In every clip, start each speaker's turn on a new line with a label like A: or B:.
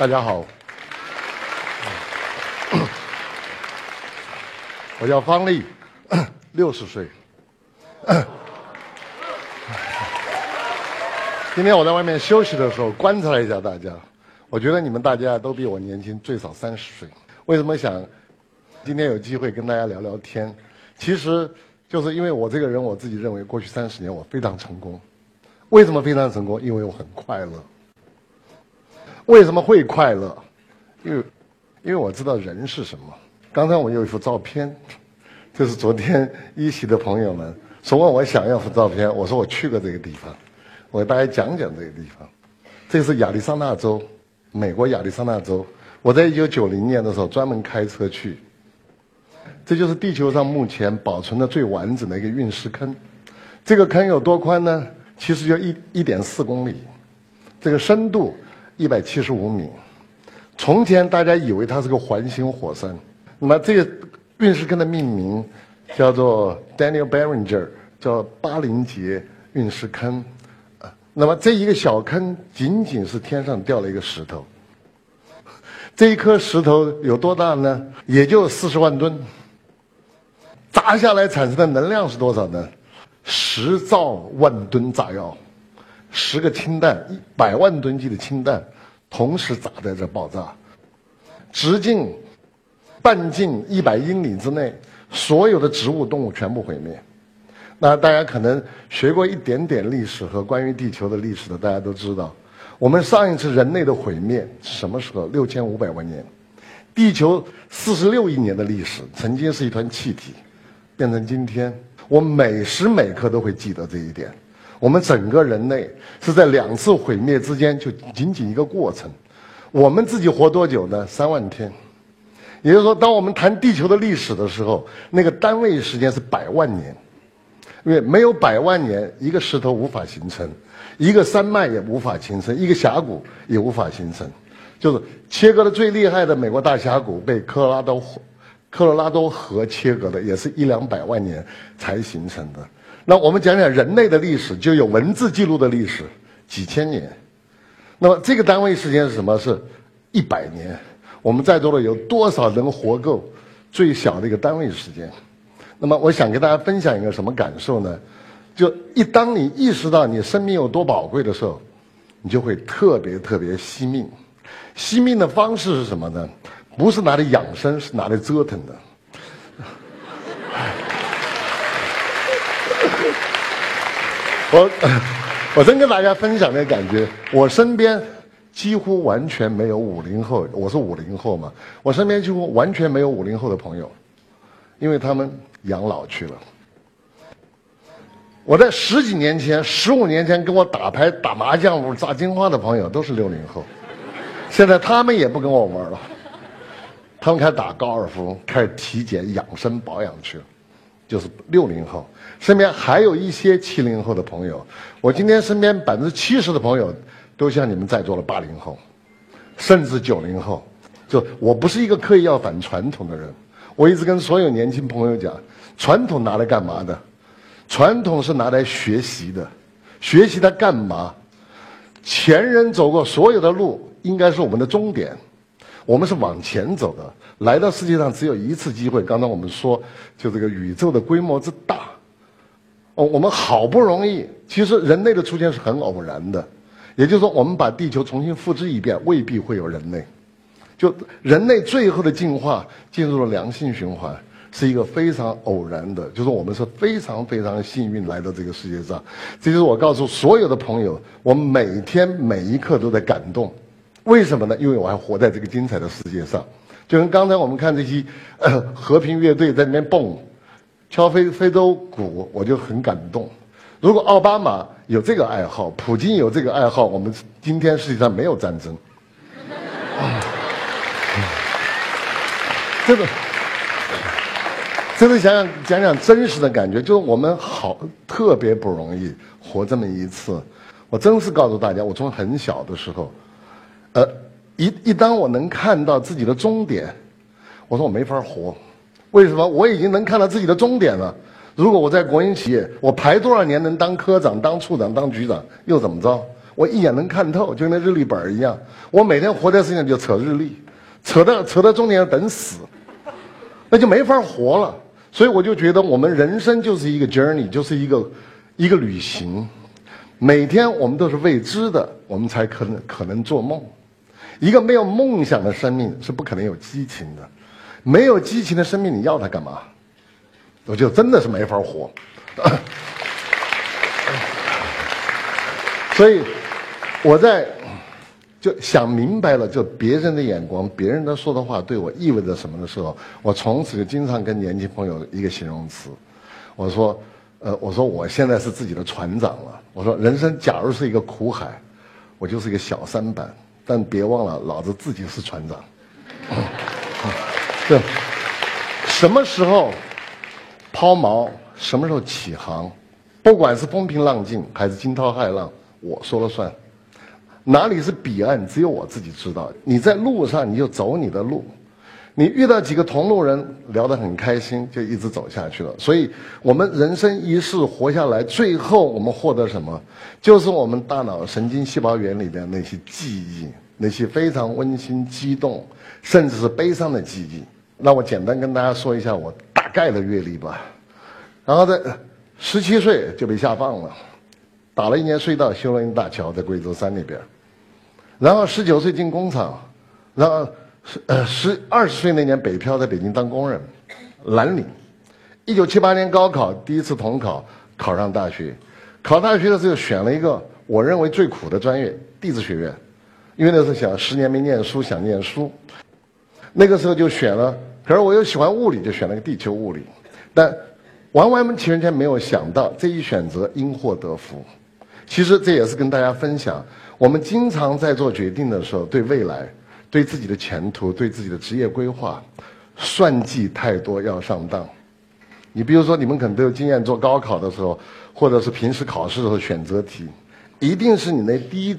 A: 大家好，我叫方力，六十岁。今天我在外面休息的时候观察了一下大家，我觉得你们大家都比我年轻最少三十岁。为什么想今天有机会跟大家聊聊天？其实就是因为我这个人，我自己认为过去三十年我非常成功。为什么非常成功？因为我很快乐。为什么会快乐？因为，因为我知道人是什么。刚才我有一幅照片，就是昨天一席的朋友们说问我想要幅照片，我说我去过这个地方，我给大家讲讲这个地方。这是亚利桑那州，美国亚利桑那州。我在一九九零年的时候专门开车去。这就是地球上目前保存的最完整的一个陨石坑。这个坑有多宽呢？其实就一一点四公里。这个深度。一百七十五米，从前大家以为它是个环形火山。那么这个陨石坑的命名叫做 Daniel Barringer，叫巴林杰陨石坑。那么这一个小坑仅仅是天上掉了一个石头。这一颗石头有多大呢？也就四十万吨。砸下来产生的能量是多少呢？十兆万吨炸药。十个氢弹，一百万吨级的氢弹，同时砸在这爆炸，直径半径一百英里之内，所有的植物动物全部毁灭。那大家可能学过一点点历史和关于地球的历史的，大家都知道，我们上一次人类的毁灭是什么时候？六千五百万年，地球四十六亿年的历史，曾经是一团气体，变成今天，我每时每刻都会记得这一点。我们整个人类是在两次毁灭之间，就仅仅一个过程。我们自己活多久呢？三万天。也就是说，当我们谈地球的历史的时候，那个单位时间是百万年。因为没有百万年，一个石头无法形成，一个山脉也无法形成，一个峡谷也无法形成。就是切割的最厉害的美国大峡谷，被科罗拉多科罗拉多河切割的，也是一两百万年才形成的。那我们讲讲人类的历史，就有文字记录的历史，几千年。那么这个单位时间是什么？是一百年。我们在座的有多少人活够最小的一个单位时间？那么我想跟大家分享一个什么感受呢？就一当你意识到你生命有多宝贵的时候，你就会特别特别惜命。惜命的方式是什么呢？不是拿来养生，是拿来折腾的。我 我真跟大家分享那个感觉，我身边几乎完全没有五零后，我是五零后嘛，我身边几乎完全没有五零后的朋友，因为他们养老去了。我在十几年前、十五年前跟我打牌、打麻将、炸金花的朋友都是六零后，现在他们也不跟我玩了，他们开始打高尔夫，开始体检、养生、保养去了。就是六零后，身边还有一些七零后的朋友。我今天身边百分之七十的朋友，都像你们在座的八零后，甚至九零后。就我不是一个刻意要反传统的人，我一直跟所有年轻朋友讲，传统拿来干嘛的？传统是拿来学习的，学习它干嘛？前人走过所有的路，应该是我们的终点。我们是往前走的，来到世界上只有一次机会。刚刚我们说，就这个宇宙的规模之大，哦，我们好不容易，其实人类的出现是很偶然的，也就是说，我们把地球重新复制一遍，未必会有人类。就人类最后的进化进入了良性循环，是一个非常偶然的，就是我们是非常非常幸运来到这个世界上。这就是我告诉所有的朋友，我每天每一刻都在感动。为什么呢？因为我还活在这个精彩的世界上，就跟刚才我们看这些 和平乐队在那边蹦，敲非非洲鼓，我就很感动。如果奥巴马有这个爱好，普京有这个爱好，我们今天世界上没有战争。真 的，真的想想讲讲真实的感觉，就是我们好特别不容易活这么一次。我真是告诉大家，我从很小的时候。呃，一一当我能看到自己的终点，我说我没法活，为什么？我已经能看到自己的终点了。如果我在国营企业，我排多少年能当科长、当处长、当局长，又怎么着？我一眼能看透，就跟那日历本一样。我每天活在世界上就扯日历，扯到扯到终点要等死，那就没法活了。所以我就觉得，我们人生就是一个 journey，就是一个一个旅行。每天我们都是未知的，我们才可能可能做梦。一个没有梦想的生命是不可能有激情的，没有激情的生命，你要它干嘛？我就真的是没法活。所以我在就想明白了，就别人的眼光，别人的说的话对我意味着什么的时候，我从此就经常跟年轻朋友一个形容词，我说，呃，我说我现在是自己的船长了。我说人生假如是一个苦海，我就是一个小舢板，但别忘了老子自己是船长。对，什么时候抛锚，什么时候起航，不管是风平浪静还是惊涛骇浪。我说了算，哪里是彼岸，只有我自己知道。你在路上，你就走你的路。你遇到几个同路人，聊得很开心，就一直走下去了。所以，我们人生一世活下来，最后我们获得什么？就是我们大脑神经细胞原里边那些记忆，那些非常温馨、激动，甚至是悲伤的记忆。那我简单跟大家说一下我大概的阅历吧。然后在十七岁就被下放了。打了一年隧道，修了一大桥，在贵州山那边。然后十九岁进工厂，然后是呃十二十岁那年北漂，在北京当工人。蓝领，一九七八年高考第一次统考考上大学，考大学的时候选了一个我认为最苦的专业——地质学院，因为那时候想十年没念书，想念书。那个时候就选了，可是我又喜欢物理，就选了个地球物理。但完完全全没有想到这一选择因祸得福。其实这也是跟大家分享，我们经常在做决定的时候，对未来、对自己的前途、对自己的职业规划，算计太多要上当。你比如说，你们可能都有经验，做高考的时候，或者是平时考试的时候选择题，一定是你那第一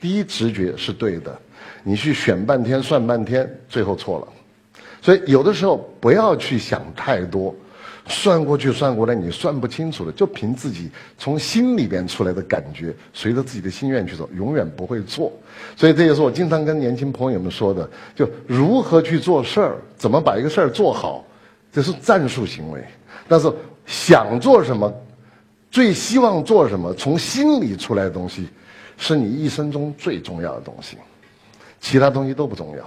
A: 第一直觉是对的，你去选半天算半天，最后错了。所以有的时候不要去想太多。算过去算过来，你算不清楚的，就凭自己从心里边出来的感觉，随着自己的心愿去走，永远不会错。所以这也是我经常跟年轻朋友们说的：，就如何去做事儿，怎么把一个事儿做好，这是战术行为。但是想做什么，最希望做什么，从心里出来的东西，是你一生中最重要的东西，其他东西都不重要。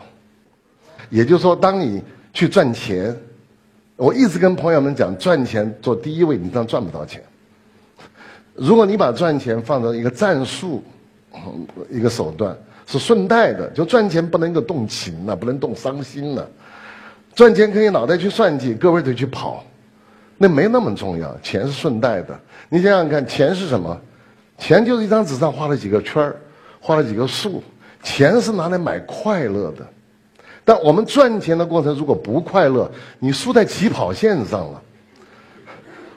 A: 也就是说，当你去赚钱。我一直跟朋友们讲，赚钱做第一位，你这样赚不到钱。如果你把赚钱放在一个战术，一个手段是顺带的，就赚钱不能够动情了，不能动伤心了。赚钱可以脑袋去算计，各位得去跑，那没那么重要。钱是顺带的，你想想看，钱是什么？钱就是一张纸上画了几个圈儿，画了几个数。钱是拿来买快乐的。但我们赚钱的过程如果不快乐，你输在起跑线上了。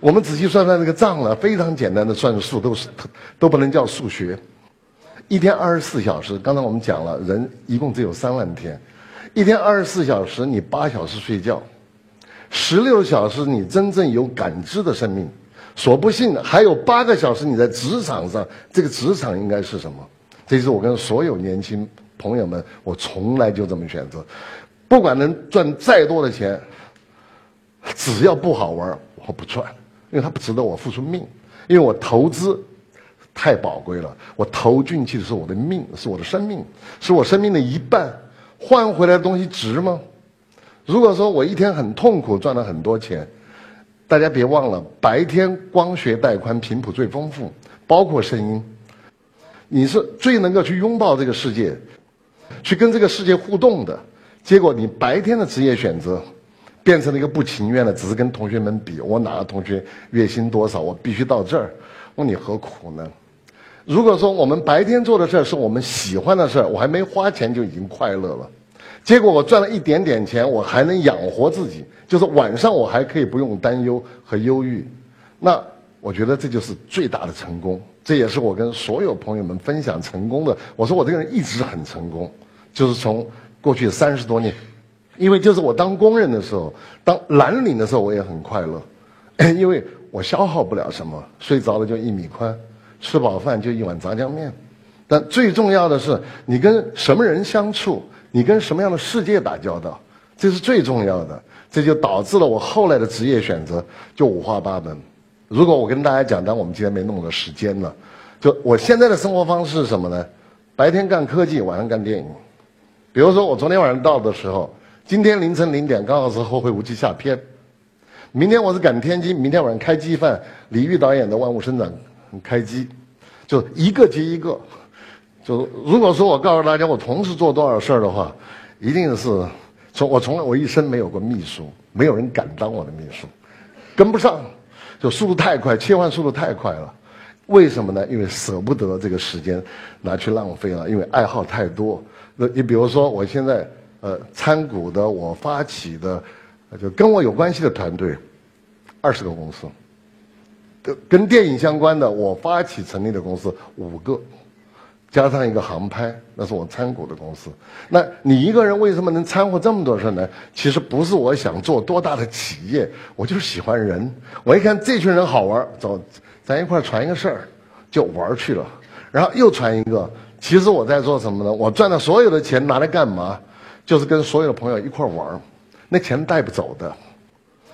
A: 我们仔细算算这个账了，非常简单的算术都是都不能叫数学。一天二十四小时，刚才我们讲了，人一共只有三万天，一天二十四小时，你八小时睡觉，十六小时你真正有感知的生命，所不幸的还有八个小时你在职场上，这个职场应该是什么？这是我跟所有年轻。朋友们，我从来就这么选择，不管能赚再多的钱，只要不好玩，我不赚，因为它不值得我付出命，因为我投资太宝贵了，我投进去的是我的命，是我的生命，是我生命的一半，换回来的东西值吗？如果说我一天很痛苦，赚了很多钱，大家别忘了，白天光学带宽，频谱最丰富，包括声音，你是最能够去拥抱这个世界。去跟这个世界互动的。结果，你白天的职业选择变成了一个不情愿的，只是跟同学们比，我哪个同学月薪多少，我必须到这儿，问你何苦呢？如果说我们白天做的事儿是我们喜欢的事儿，我还没花钱就已经快乐了，结果我赚了一点点钱，我还能养活自己，就是晚上我还可以不用担忧和忧郁，那我觉得这就是最大的成功。这也是我跟所有朋友们分享成功的。我说我这个人一直很成功，就是从过去三十多年，因为就是我当工人的时候，当蓝领的时候，我也很快乐，因为我消耗不了什么，睡着了就一米宽，吃饱饭就一碗炸酱面，但最重要的是你跟什么人相处，你跟什么样的世界打交道，这是最重要的。这就导致了我后来的职业选择就五花八门。如果我跟大家讲，但我们今天没那么多时间了，就我现在的生活方式是什么呢？白天干科技，晚上干电影。比如说我昨天晚上到的时候，今天凌晨零点刚好是《后会无期》下片。明天我是赶天机，明天晚上开机饭，李玉导演的《万物生长》开机，就一个接一个。就如果说我告诉大家我同时做多少事儿的话，一定是从我从来我一生没有过秘书，没有人敢当我的秘书，跟不上，就速度太快，切换速度太快了。为什么呢？因为舍不得这个时间拿去浪费了，因为爱好太多。那你比如说，我现在呃参股的，我发起的。就跟我有关系的团队，二十个公司，跟跟电影相关的，我发起成立的公司五个，加上一个航拍，那是我参股的公司。那你一个人为什么能掺和这么多事呢？其实不是我想做多大的企业，我就是喜欢人。我一看这群人好玩，走，咱一块传一个事儿，就玩去了。然后又传一个，其实我在做什么呢？我赚的所有的钱拿来干嘛？就是跟所有的朋友一块玩。那钱带不走的，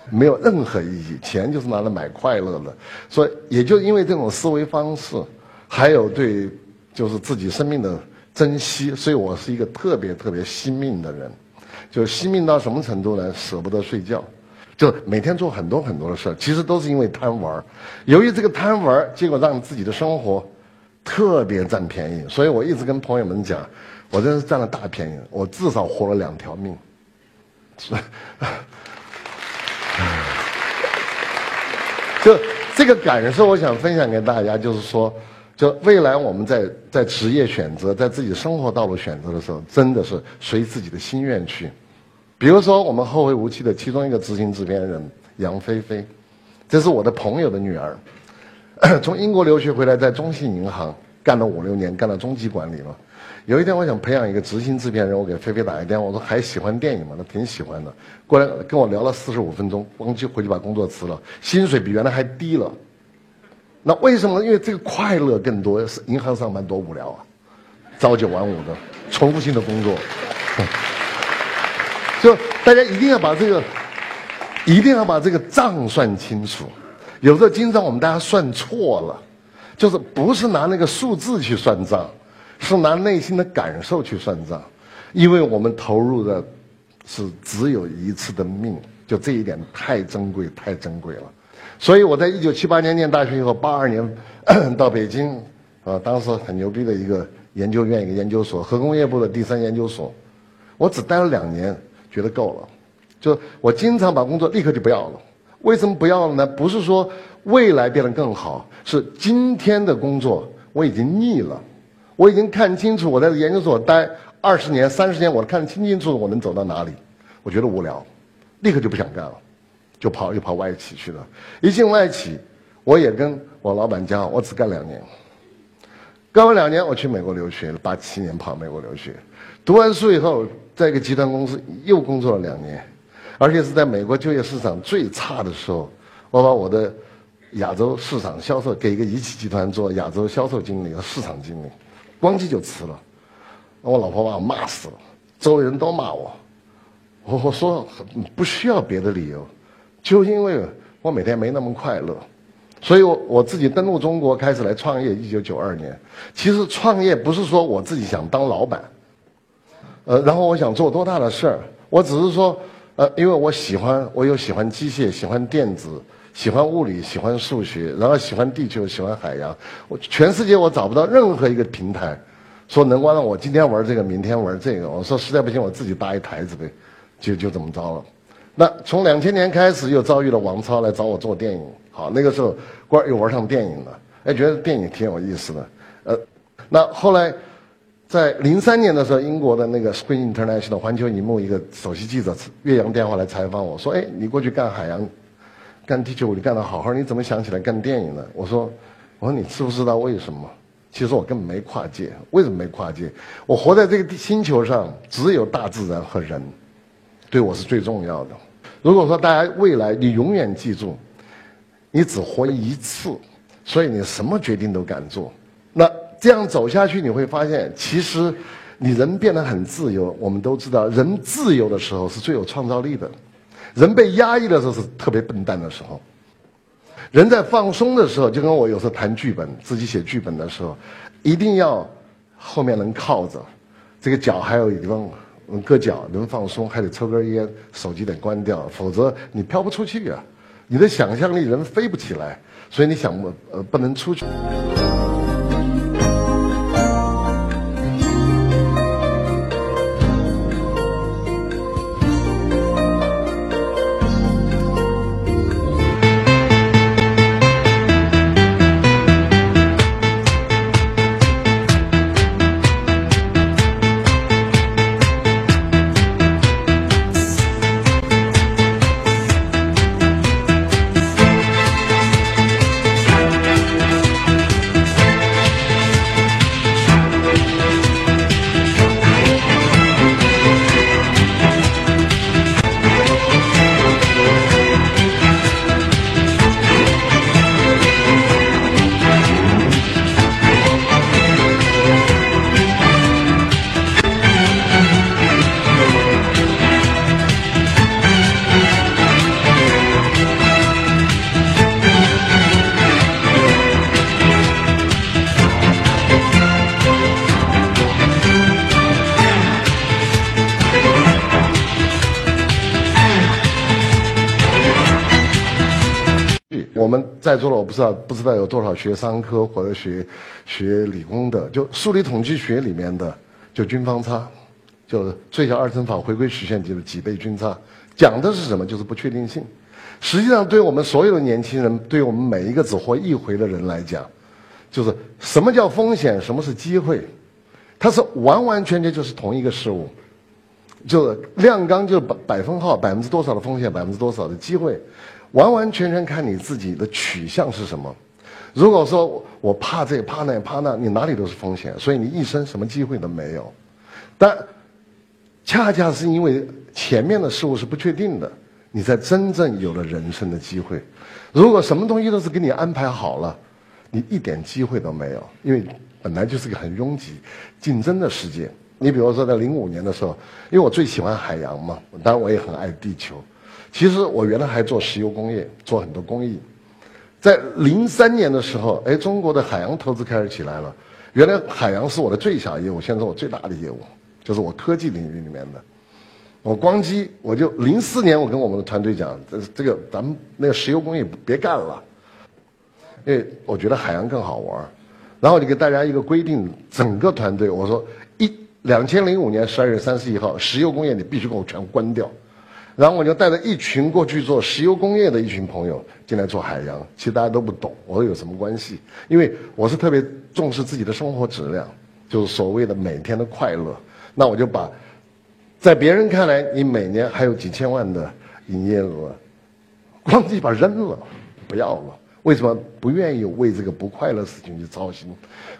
A: 没有任何意义。钱就是拿来买快乐的，所以也就因为这种思维方式，还有对就是自己生命的珍惜，所以我是一个特别特别惜命的人。就惜命到什么程度呢？舍不得睡觉，就每天做很多很多的事儿，其实都是因为贪玩儿。由于这个贪玩儿，结果让自己的生活特别占便宜。所以我一直跟朋友们讲，我真是占了大便宜，我至少活了两条命。是，就这个感受，我想分享给大家，就是说，就未来我们在在职业选择，在自己生活道路选择的时候，真的是随自己的心愿去。比如说，我们后会无期的其中一个执行制片人杨菲菲，这是我的朋友的女儿，从英国留学回来，在中信银行干了五六年，干到中级管理了。有一天，我想培养一个执行制片人，我给菲菲打一电话，我说还喜欢电影吗？她挺喜欢的，过来跟我聊了四十五分钟，咣就回去把工作辞了，薪水比原来还低了。那为什么？因为这个快乐更多。是银行上班多无聊啊，朝九晚五的重复性的工作。就大家一定要把这个，一定要把这个账算清楚。有时候经常我们大家算错了，就是不是拿那个数字去算账。是拿内心的感受去算账，因为我们投入的是只有一次的命，就这一点太珍贵，太珍贵了。所以我在一九七八年念大学以后，八二年 到北京，啊，当时很牛逼的一个研究院，一个研究所，核工业部的第三研究所，我只待了两年，觉得够了。就我经常把工作立刻就不要了。为什么不要了呢？不是说未来变得更好，是今天的工作我已经腻了。我已经看清楚，我在研究所待二十年、三十年，我看得清清楚楚，我能走到哪里？我觉得无聊，立刻就不想干了，就跑又跑外企去了。一进外企，我也跟我老板讲，我只干两年。干完两年，我去美国留学，八七年跑美国留学，读完书以后，在一个集团公司又工作了两年，而且是在美国就业市场最差的时候，我把我的亚洲市场销售给一个仪器集团做亚洲销售经理和市场经理。咣叽就辞了，我老婆把我骂死了，周围人都骂我，我我说不需要别的理由，就因为我每天没那么快乐，所以我我自己登陆中国开始来创业。一九九二年，其实创业不是说我自己想当老板，呃，然后我想做多大的事儿，我只是说，呃，因为我喜欢，我又喜欢机械，喜欢电子。喜欢物理，喜欢数学，然后喜欢地球，喜欢海洋。我全世界我找不到任何一个平台，说能够让我今天玩这个，明天玩这个。我说实在不行，我自己搭一台子呗，就就这么着了。那从两千年开始，又遭遇了王超来找我做电影。好，那个时候玩又玩上电影了，哎，觉得电影挺有意思的。呃，那后来在零三年的时候，英国的那个 Screen International 环球影幕一个首席记者岳阳电话来采访我说：“哎，你过去干海洋。”干地球物理干得好好，你怎么想起来干电影呢？我说，我说你知不知道为什么？其实我根本没跨界。为什么没跨界？我活在这个星球上，只有大自然和人，对我是最重要的。如果说大家未来你永远记住，你只活一次，所以你什么决定都敢做。那这样走下去，你会发现，其实你人变得很自由。我们都知道，人自由的时候是最有创造力的，人被压抑的时候是特别笨蛋的时候。人在放松的时候，就跟我有时候谈剧本、自己写剧本的时候，一定要后面能靠着，这个脚还有地方搁脚能放松，还得抽根烟，手机得关掉，否则你飘不出去啊！你的想象力人飞不起来，所以你想呃不能出去。不知道有多少学商科或者学学理工的，就数理统计学里面的就均方差，就最小二乘法回归曲线就是几倍均差，讲的是什么？就是不确定性。实际上，对我们所有的年轻人，对我们每一个只活一回的人来讲，就是什么叫风险，什么是机会，它是完完全全就是同一个事物。就是量纲就是百百分号，百分之多少的风险，百分之多少的机会。完完全全看你自己的取向是什么。如果说我怕这怕那怕那，你哪里都是风险，所以你一生什么机会都没有。但恰恰是因为前面的事物是不确定的，你才真正有了人生的机会。如果什么东西都是给你安排好了，你一点机会都没有，因为本来就是个很拥挤、竞争的世界。你比如说在零五年的时候，因为我最喜欢海洋嘛，当然我也很爱地球。其实我原来还做石油工业，做很多工艺。在零三年的时候，哎，中国的海洋投资开始起来了。原来海洋是我的最小业务，现在是我最大的业务就是我科技领域里面的。我光机，我就零四年，我跟我们的团队讲，这这个咱们那个石油工业别干了，因为我觉得海洋更好玩。然后就给大家一个规定，整个团队我说一两千零五年十二月三十一号，石油工业你必须给我全关掉。然后我就带着一群过去做石油工业的一群朋友进来做海洋，其实大家都不懂，我说有什么关系？因为我是特别重视自己的生活质量，就是所谓的每天的快乐。那我就把，在别人看来你每年还有几千万的营业额，咣叽把扔了，不要了。为什么不愿意为这个不快乐事情去操心？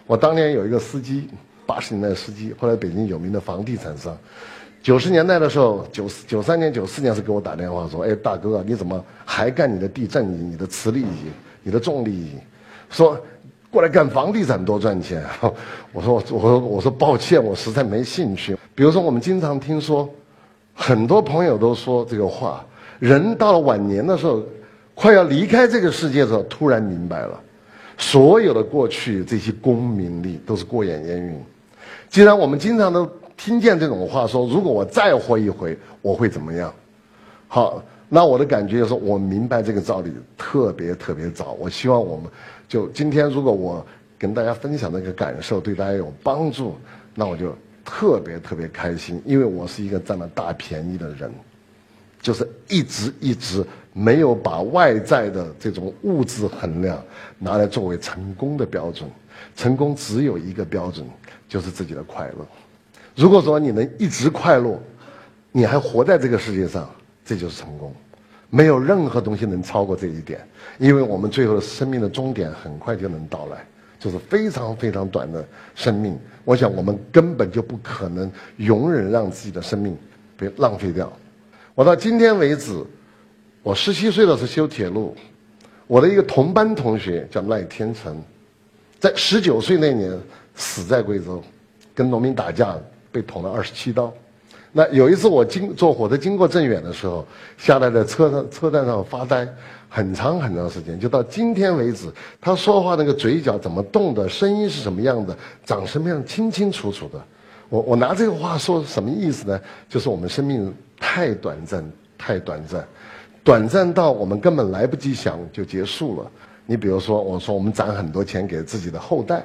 A: 我当年有一个司机，八十年代的司机，后来北京有名的房地产商。九十年代的时候，九四九三年、九四年是给我打电话说：“哎，大哥，你怎么还干你的地震仪、你的磁力仪、你的重力仪？说过来干房地产多赚钱。”我说：“我说我说抱歉，我实在没兴趣。”比如说，我们经常听说，很多朋友都说这个话：人到了晚年的时候，快要离开这个世界的时候，突然明白了，所有的过去这些功名利都是过眼烟云。既然我们经常都。听见这种话说，如果我再活一回，我会怎么样？好，那我的感觉就是，我明白这个道理特别特别早。我希望我们就今天，如果我跟大家分享的那个感受对大家有帮助，那我就特别特别开心，因为我是一个占了大便宜的人，就是一直一直没有把外在的这种物质衡量拿来作为成功的标准。成功只有一个标准，就是自己的快乐。如果说你能一直快乐，你还活在这个世界上，这就是成功。没有任何东西能超过这一点，因为我们最后的生命的终点很快就能到来，就是非常非常短的生命。我想我们根本就不可能容忍让自己的生命被浪费掉。我到今天为止，我十七岁的时候修铁路，我的一个同班同学叫赖天成，在十九岁那年。死在贵州，跟农民打架被捅了二十七刀。那有一次我经坐火车经过镇远的时候，下来在车上车站上发呆，很长很长时间，就到今天为止，他说话那个嘴角怎么动的，声音是什么样的，长什么样，清清楚楚的。我我拿这个话说什么意思呢？就是我们生命太短暂，太短暂，短暂到我们根本来不及想就结束了。你比如说，我说我们攒很多钱给自己的后代，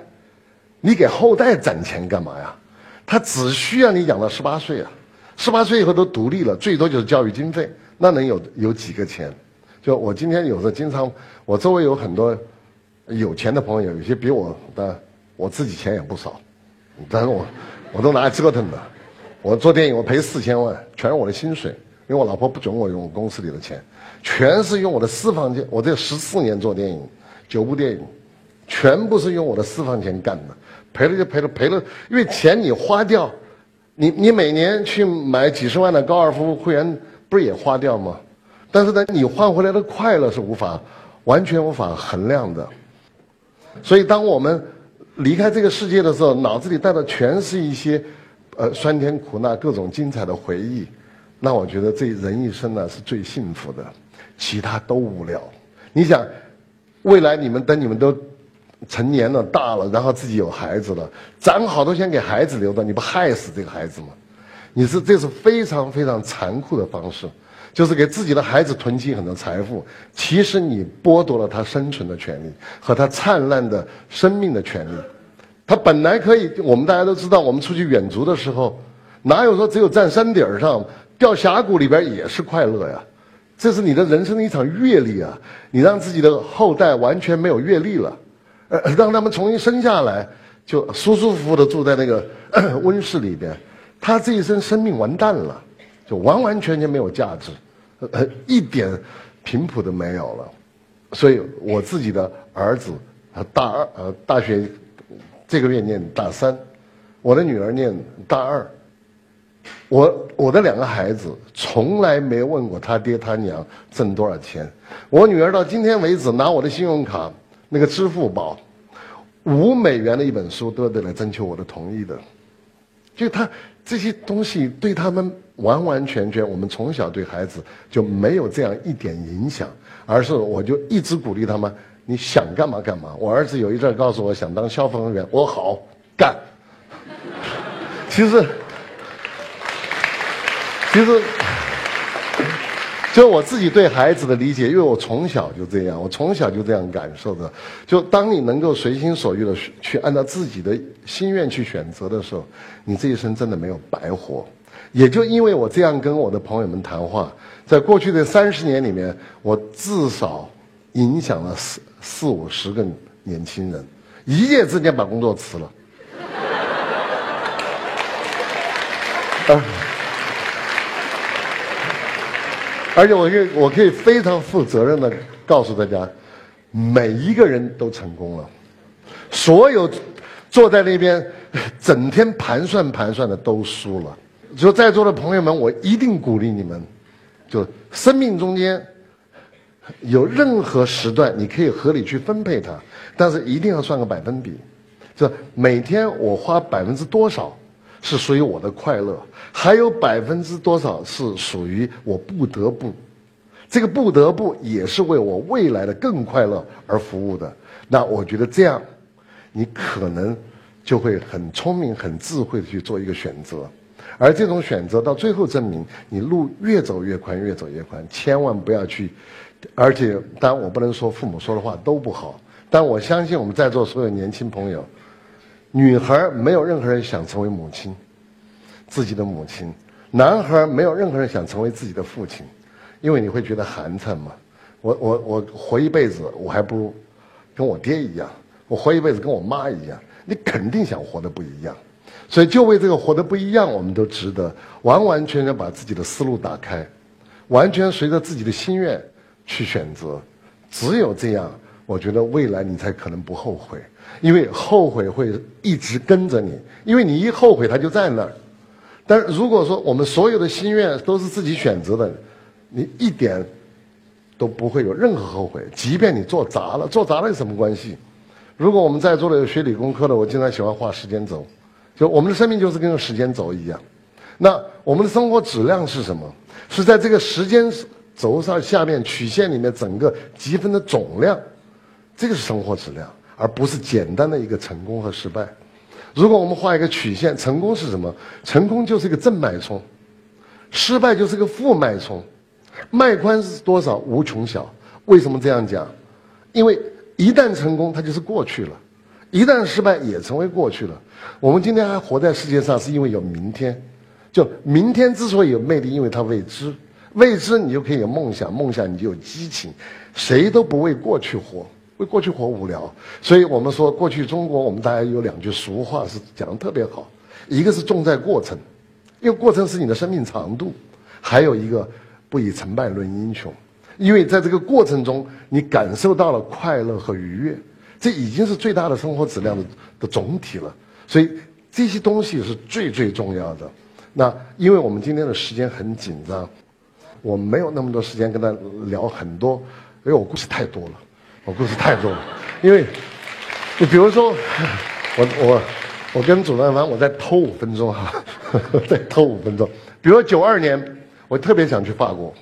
A: 你给后代攒钱干嘛呀？他只需要你养到十八岁啊。十八岁以后都独立了，最多就是教育经费，那能有有几个钱？就我今天有时候经常，我周围有很多有钱的朋友，有些比我的，我自己钱也不少，但是我我都拿来折腾的。我做电影我赔四千万，全是我的薪水，因为我老婆不准我用公司里的钱，全是用我的私房钱。我这十四年做电影，九部电影，全部是用我的私房钱干的，赔了就赔了，赔了，因为钱你花掉。你你每年去买几十万的高尔夫会员，不是也花掉吗？但是呢，你换回来的快乐是无法完全无法衡量的。所以，当我们离开这个世界的时候，脑子里带的全是一些呃酸甜苦辣、各种精彩的回忆。那我觉得这人一生呢是最幸福的，其他都无聊。你想，未来你们等你们都。成年了，大了，然后自己有孩子了，攒好多钱给孩子留着，你不害死这个孩子吗？你是这是非常非常残酷的方式，就是给自己的孩子囤积很多财富，其实你剥夺了他生存的权利和他灿烂的生命的权利。他本来可以，我们大家都知道，我们出去远足的时候，哪有说只有站山顶上，掉峡谷里边也是快乐呀？这是你的人生的一场阅历啊！你让自己的后代完全没有阅历了。呃，让他们重新生下来，就舒舒服服的住在那个温室里边，他这一生生命完蛋了，就完完全全没有价值，呃，一点频谱都没有了。所以我自己的儿子，呃大二，呃，大学这个月念大三，我的女儿念大二，我我的两个孩子从来没问过他爹他娘挣多少钱，我女儿到今天为止拿我的信用卡。那个支付宝，五美元的一本书都得来征求我的同意的，就他这些东西对他们完完全全，我们从小对孩子就没有这样一点影响，而是我就一直鼓励他们，你想干嘛干嘛。我儿子有一阵告诉我想当消防员，我好干。其实，其实。就我自己对孩子的理解，因为我从小就这样，我从小就这样感受的。就当你能够随心所欲的去按照自己的心愿去选择的时候，你这一生真的没有白活。也就因为我这样跟我的朋友们谈话，在过去的三十年里面，我至少影响了四四五十个年轻人，一夜之间把工作辞了。而且我可以，我可以非常负责任的告诉大家，每一个人都成功了，所有坐在那边整天盘算盘算的都输了。就在座的朋友们，我一定鼓励你们，就生命中间有任何时段，你可以合理去分配它，但是一定要算个百分比，就每天我花百分之多少。是属于我的快乐，还有百分之多少是属于我不得不，这个不得不也是为我未来的更快乐而服务的。那我觉得这样，你可能就会很聪明、很智慧的去做一个选择，而这种选择到最后证明，你路越走越宽，越走越宽。千万不要去，而且当然我不能说父母说的话都不好，但我相信我们在座所有年轻朋友。女孩没有任何人想成为母亲，自己的母亲；男孩没有任何人想成为自己的父亲，因为你会觉得寒碜嘛。我我我活一辈子，我还不如跟我爹一样；我活一辈子跟我妈一样。你肯定想活得不一样，所以就为这个活得不一样，我们都值得完完全全把自己的思路打开，完全随着自己的心愿去选择。只有这样，我觉得未来你才可能不后悔。因为后悔会一直跟着你，因为你一后悔，他就在那儿。但是如果说我们所有的心愿都是自己选择的，你一点都不会有任何后悔。即便你做砸了，做砸了有什么关系？如果我们在座的有学理工科的，我经常喜欢画时间轴，就我们的生命就是跟时间轴一样。那我们的生活质量是什么？是在这个时间轴上下面曲线里面整个积分的总量，这个是生活质量，而不是简单的一个成功和失败。如果我们画一个曲线，成功是什么？成功就是一个正脉冲，失败就是个负脉冲，脉宽是多少？无穷小。为什么这样讲？因为一旦成功，它就是过去了；一旦失败，也成为过去了。我们今天还活在世界上，是因为有明天。就明天之所以有魅力，因为它未知，未知你就可以有梦想，梦想你就有激情。谁都不为过去活。为过去活无聊，所以我们说过去中国，我们大家有两句俗话是讲的特别好，一个是重在过程，因为过程是你的生命长度；还有一个不以成败论英雄，因为在这个过程中你感受到了快乐和愉悦，这已经是最大的生活质量的的总体了。所以这些东西是最最重要的。那因为我们今天的时间很紧张，我没有那么多时间跟他聊很多，因为我故事太多了。我故事太多了，因为，你比如说，我我我跟主任完，我再偷五分钟哈，再偷五分钟。比如九二年，我特别想去法国，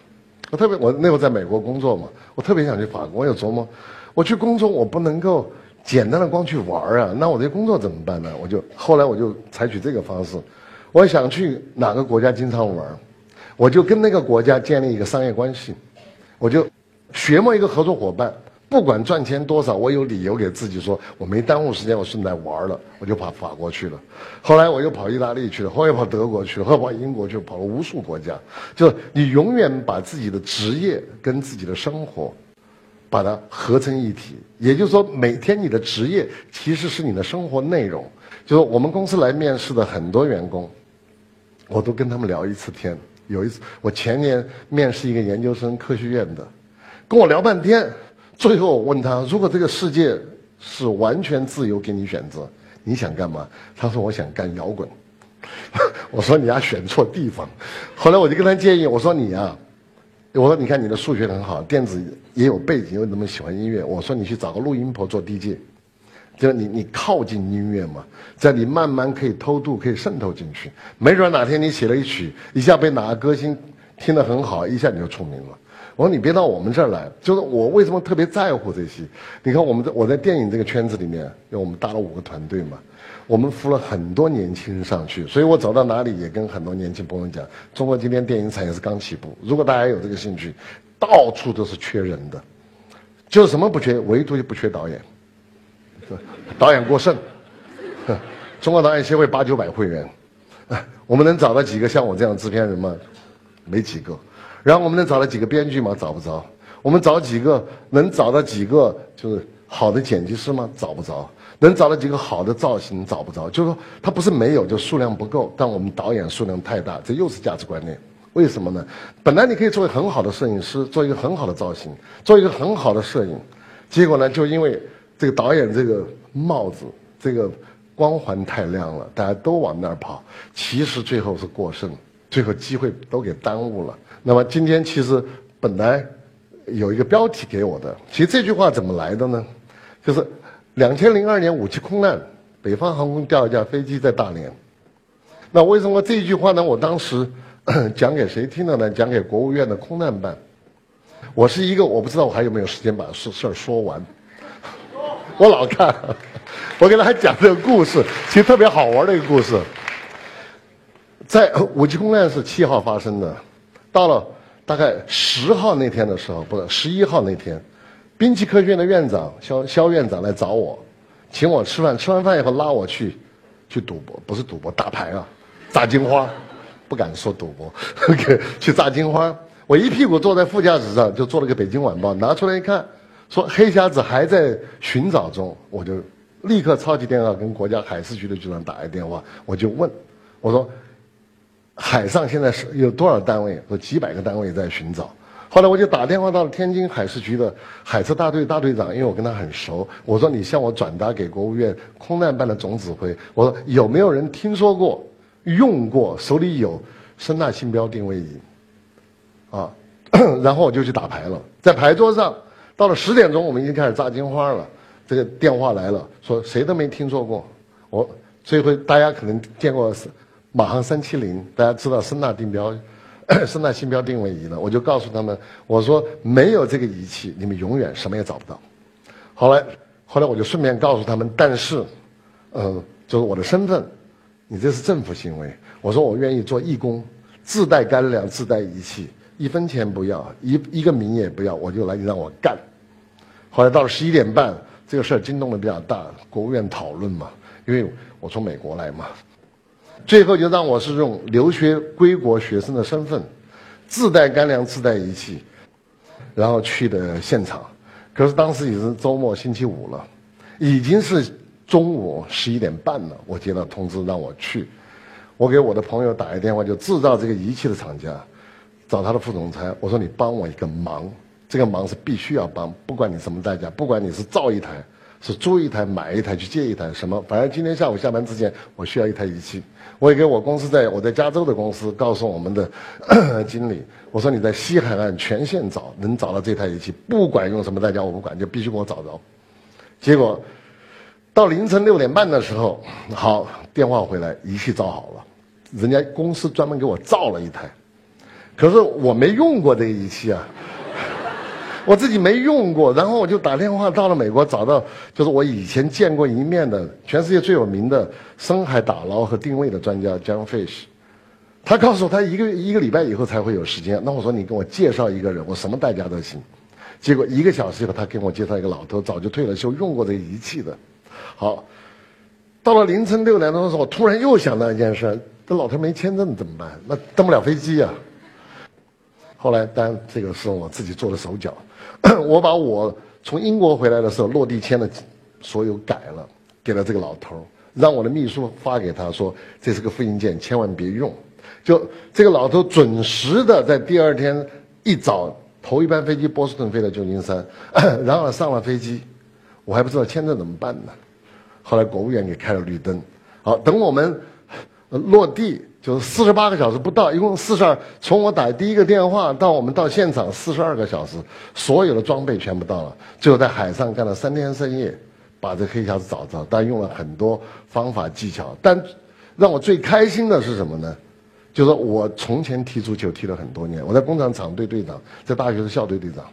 A: 我特别我那会在美国工作嘛，我特别想去法国。我有琢磨，我去工作我不能够简单的光去玩啊，那我这工作怎么办呢？我就后来我就采取这个方式，我想去哪个国家经常玩，我就跟那个国家建立一个商业关系，我就学摸一个合作伙伴。不管赚钱多少，我有理由给自己说，我没耽误时间，我顺带玩了，我就跑法国去了。后来我又跑意大利去了，后来又跑德国去了，后来跑英国去了，跑了无数国家。就是你永远把自己的职业跟自己的生活，把它合成一体。也就是说，每天你的职业其实是你的生活内容。就是我们公司来面试的很多员工，我都跟他们聊一次天。有一次，我前年面试一个研究生，科学院的，跟我聊半天。最后我问他：“如果这个世界是完全自由，给你选择，你想干嘛？”他说：“我想干摇滚。”我说：“你呀，选错地方。”后来我就跟他建议：“我说你呀，我说你看你的数学很好，电子也有背景，又那么喜欢音乐。我说你去找个录音棚做 DJ，就你你靠近音乐嘛，在你慢慢可以偷渡，可以渗透进去。没准哪天你写了一曲，一下被哪个歌星听得很好，一下你就出名了。”我说你别到我们这儿来，就是我为什么特别在乎这些？你看我们在我在电影这个圈子里面，因为我们搭了五个团队嘛，我们扶了很多年轻人上去，所以我走到哪里也跟很多年轻朋友讲，中国今天电影产业是刚起步，如果大家有这个兴趣，到处都是缺人的，就是什么不缺，唯独就不缺导演，导演过剩，中国导演协会八九百会员，我们能找到几个像我这样制片人吗？没几个。然后我们能找到几个编剧吗？找不着。我们找几个能找到几个就是好的剪辑师吗？找不着。能找到几个好的造型？找不着。就是说，它不是没有，就数量不够。但我们导演数量太大，这又是价值观念。为什么呢？本来你可以做一个很好的摄影师，做一个很好的造型，做一个很好的摄影，结果呢，就因为这个导演这个帽子，这个光环太亮了，大家都往那儿跑，其实最后是过剩，最后机会都给耽误了。那么今天其实本来有一个标题给我的，其实这句话怎么来的呢？就是两千零二年武器空难，北方航空掉一架飞机在大连。那为什么这句话呢？我当时 讲给谁听的呢？讲给国务院的空难办。我是一个，我不知道我还有没有时间把事事儿说完。我老看，我给大家讲这个故事，其实特别好玩的一个故事。在武器空难是七号发生的。到了大概十号那天的时候，不是十一号那天，兵器科学院的院长肖肖院长来找我，请我吃饭。吃完饭以后拉我去，去赌博，不是赌博，打牌啊，炸金花，不敢说赌博，去炸金花。我一屁股坐在副驾驶上，就做了个《北京晚报》，拿出来一看，说黑匣子还在寻找中，我就立刻抄起电话跟国家海事局的局长打一电话，我就问，我说。海上现在是有多少单位？有几百个单位在寻找。后来我就打电话到了天津海事局的海事大队大队长，因为我跟他很熟。我说：“你向我转达给国务院空难办的总指挥，我说有没有人听说过、用过、手里有声纳信标定位仪？”啊，然后我就去打牌了。在牌桌上，到了十点钟，我们已经开始炸金花了。这个电话来了，说谁都没听说过。我这回大家可能见过马航三七零，大家知道声纳定标、声纳信标定位仪了。我就告诉他们，我说没有这个仪器，你们永远什么也找不到。后来，后来我就顺便告诉他们，但是，呃，就是我的身份，你这是政府行为。我说我愿意做义工，自带干粮，自带仪器，一分钱不要，一一个名也不要，我就来，你让我干。后来到了十一点半，这个事儿惊动的比较大，国务院讨论嘛，因为我从美国来嘛。最后就让我是用留学归国学生的身份，自带干粮、自带仪器，然后去的现场。可是当时已经是周末星期五了，已经是中午十一点半了。我接到通知让我去，我给我的朋友打一电话，就制造这个仪器的厂家，找他的副总裁，我说你帮我一个忙，这个忙是必须要帮，不管你什么代价，不管你是造一台。是租一台、买一台、去借一台，什么？反正今天下午下班之前，我需要一台仪器。我也给我公司在我在加州的公司告诉我们的 经理，我说你在西海岸全线找，能找到这台仪器，不管用什么代价，我不管，就必须给我找着。结果到凌晨六点半的时候，好电话回来，仪器造好了，人家公司专门给我造了一台，可是我没用过这仪器啊。我自己没用过，然后我就打电话到了美国，找到就是我以前见过一面的全世界最有名的深海打捞和定位的专家 John Fish，他告诉我他一个一个礼拜以后才会有时间。那我说你给我介绍一个人，我什么代价都行。结果一个小时以后，他给我介绍一个老头，早就退了休，用过这仪器的。好，到了凌晨六点钟的时候，我突然又想到一件事：这老头没签证怎么办？那登不了飞机呀。后来，当然这个是我自己做的手脚。我把我从英国回来的时候落地签的所有改了，给了这个老头让我的秘书发给他说这是个复印件，千万别用。就这个老头准时的在第二天一早头一班飞机波士顿飞到旧金山，然后上了飞机，我还不知道签证怎么办呢。后来国务院给开了绿灯，好等我们落地。就是四十八个小时不到，一共四十二。从我打第一个电话到我们到现场，四十二个小时，所有的装备全部到了。最后在海上干了三天三夜，把这黑匣子找着。但用了很多方法技巧。但让我最开心的是什么呢？就是我从前踢足球踢了很多年，我在工厂厂队队长，在大学是校队队长，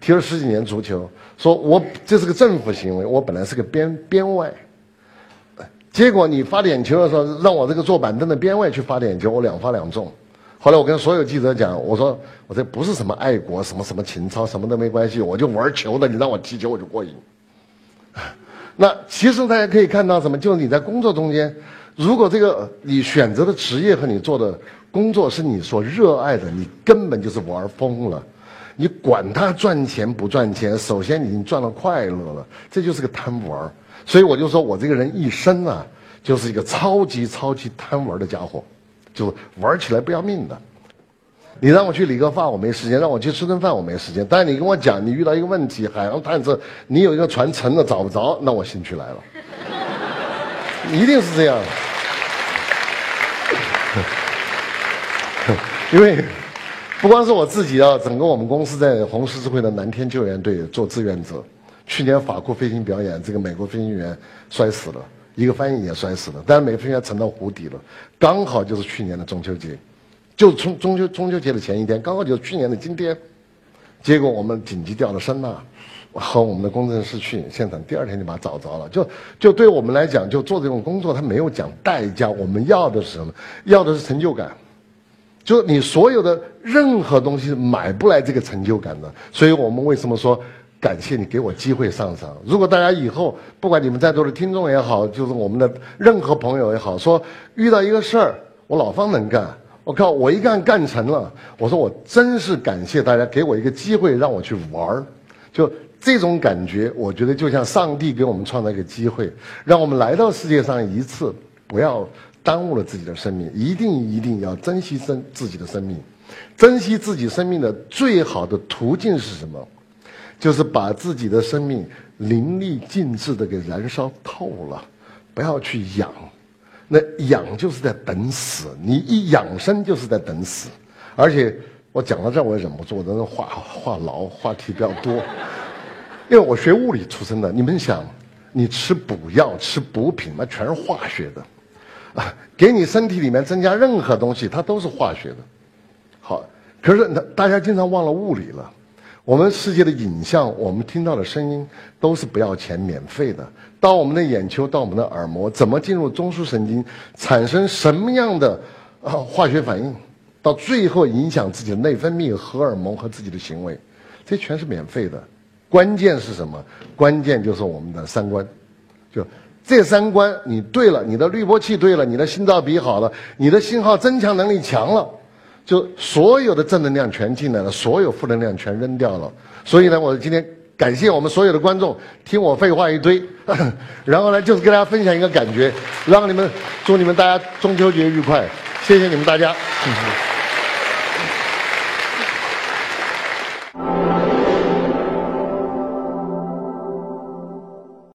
A: 踢了十几年足球。说我这是个政府行为，我本来是个边边外。结果你发点球的时候，让我这个坐板凳的边位去发点球，我两发两中。后来我跟所有记者讲，我说我这不是什么爱国，什么什么情操，什么都没关系，我就玩球的。你让我踢球，我就过瘾。那其实大家可以看到什么？就是你在工作中间，如果这个你选择的职业和你做的工作是你所热爱的，你根本就是玩疯了。你管他赚钱不赚钱，首先你已经赚了快乐了，这就是个贪玩。所以我就说我这个人一生啊，就是一个超级超级贪玩的家伙，就玩起来不要命的。你让我去理个发，我没时间；让我去吃顿饭，我没时间。但是你跟我讲，你遇到一个问题，海洋探测，你有一个船沉了找不着，那我兴趣来了，一定是这样。因为不光是我自己啊，整个我们公司在红十字会的蓝天救援队做志愿者。去年法库飞行表演，这个美国飞行员摔死了，一个翻译也摔死了，但是美国飞行员沉到湖底了，刚好就是去年的中秋节，就中中秋中秋节的前一天，刚好就是去年的今天，结果我们紧急调了声呐，和我们的工程师去现场，第二天就把他找着了。就就对我们来讲，就做这种工作，他没有讲代价，我们要的是什么？要的是成就感，就你所有的任何东西买不来这个成就感的，所以我们为什么说？感谢你给我机会上场。如果大家以后不管你们在座的听众也好，就是我们的任何朋友也好，说遇到一个事儿，我老方能干，我靠，我一干干成了。我说我真是感谢大家给我一个机会让我去玩儿，就这种感觉，我觉得就像上帝给我们创造一个机会，让我们来到世界上一次，不要耽误了自己的生命，一定一定要珍惜生自己的生命，珍惜自己生命的最好的途径是什么？就是把自己的生命淋漓尽致的给燃烧透了，不要去养，那养就是在等死。你一养生就是在等死，而且我讲到这儿我也忍不住，我这话话痨，话题比较多。因为我学物理出身的，你们想，你吃补药、吃补品嘛，全是化学的，啊，给你身体里面增加任何东西，它都是化学的。好，可是大家经常忘了物理了。我们世界的影像，我们听到的声音都是不要钱、免费的。到我们的眼球，到我们的耳膜，怎么进入中枢神经，产生什么样的啊化学反应，到最后影响自己的内分泌、荷尔蒙和自己的行为，这全是免费的。关键是什么？关键就是我们的三观，就这三观你对了，你的滤波器对了，你的心脏比好了，你的信号增强能力强了。就所有的正能量全进来了，所有负能量全扔掉了。所以呢，我今天感谢我们所有的观众，听我废话一堆，然后呢，就是跟大家分享一个感觉，让你们祝你们大家中秋节愉快，谢谢你们大家。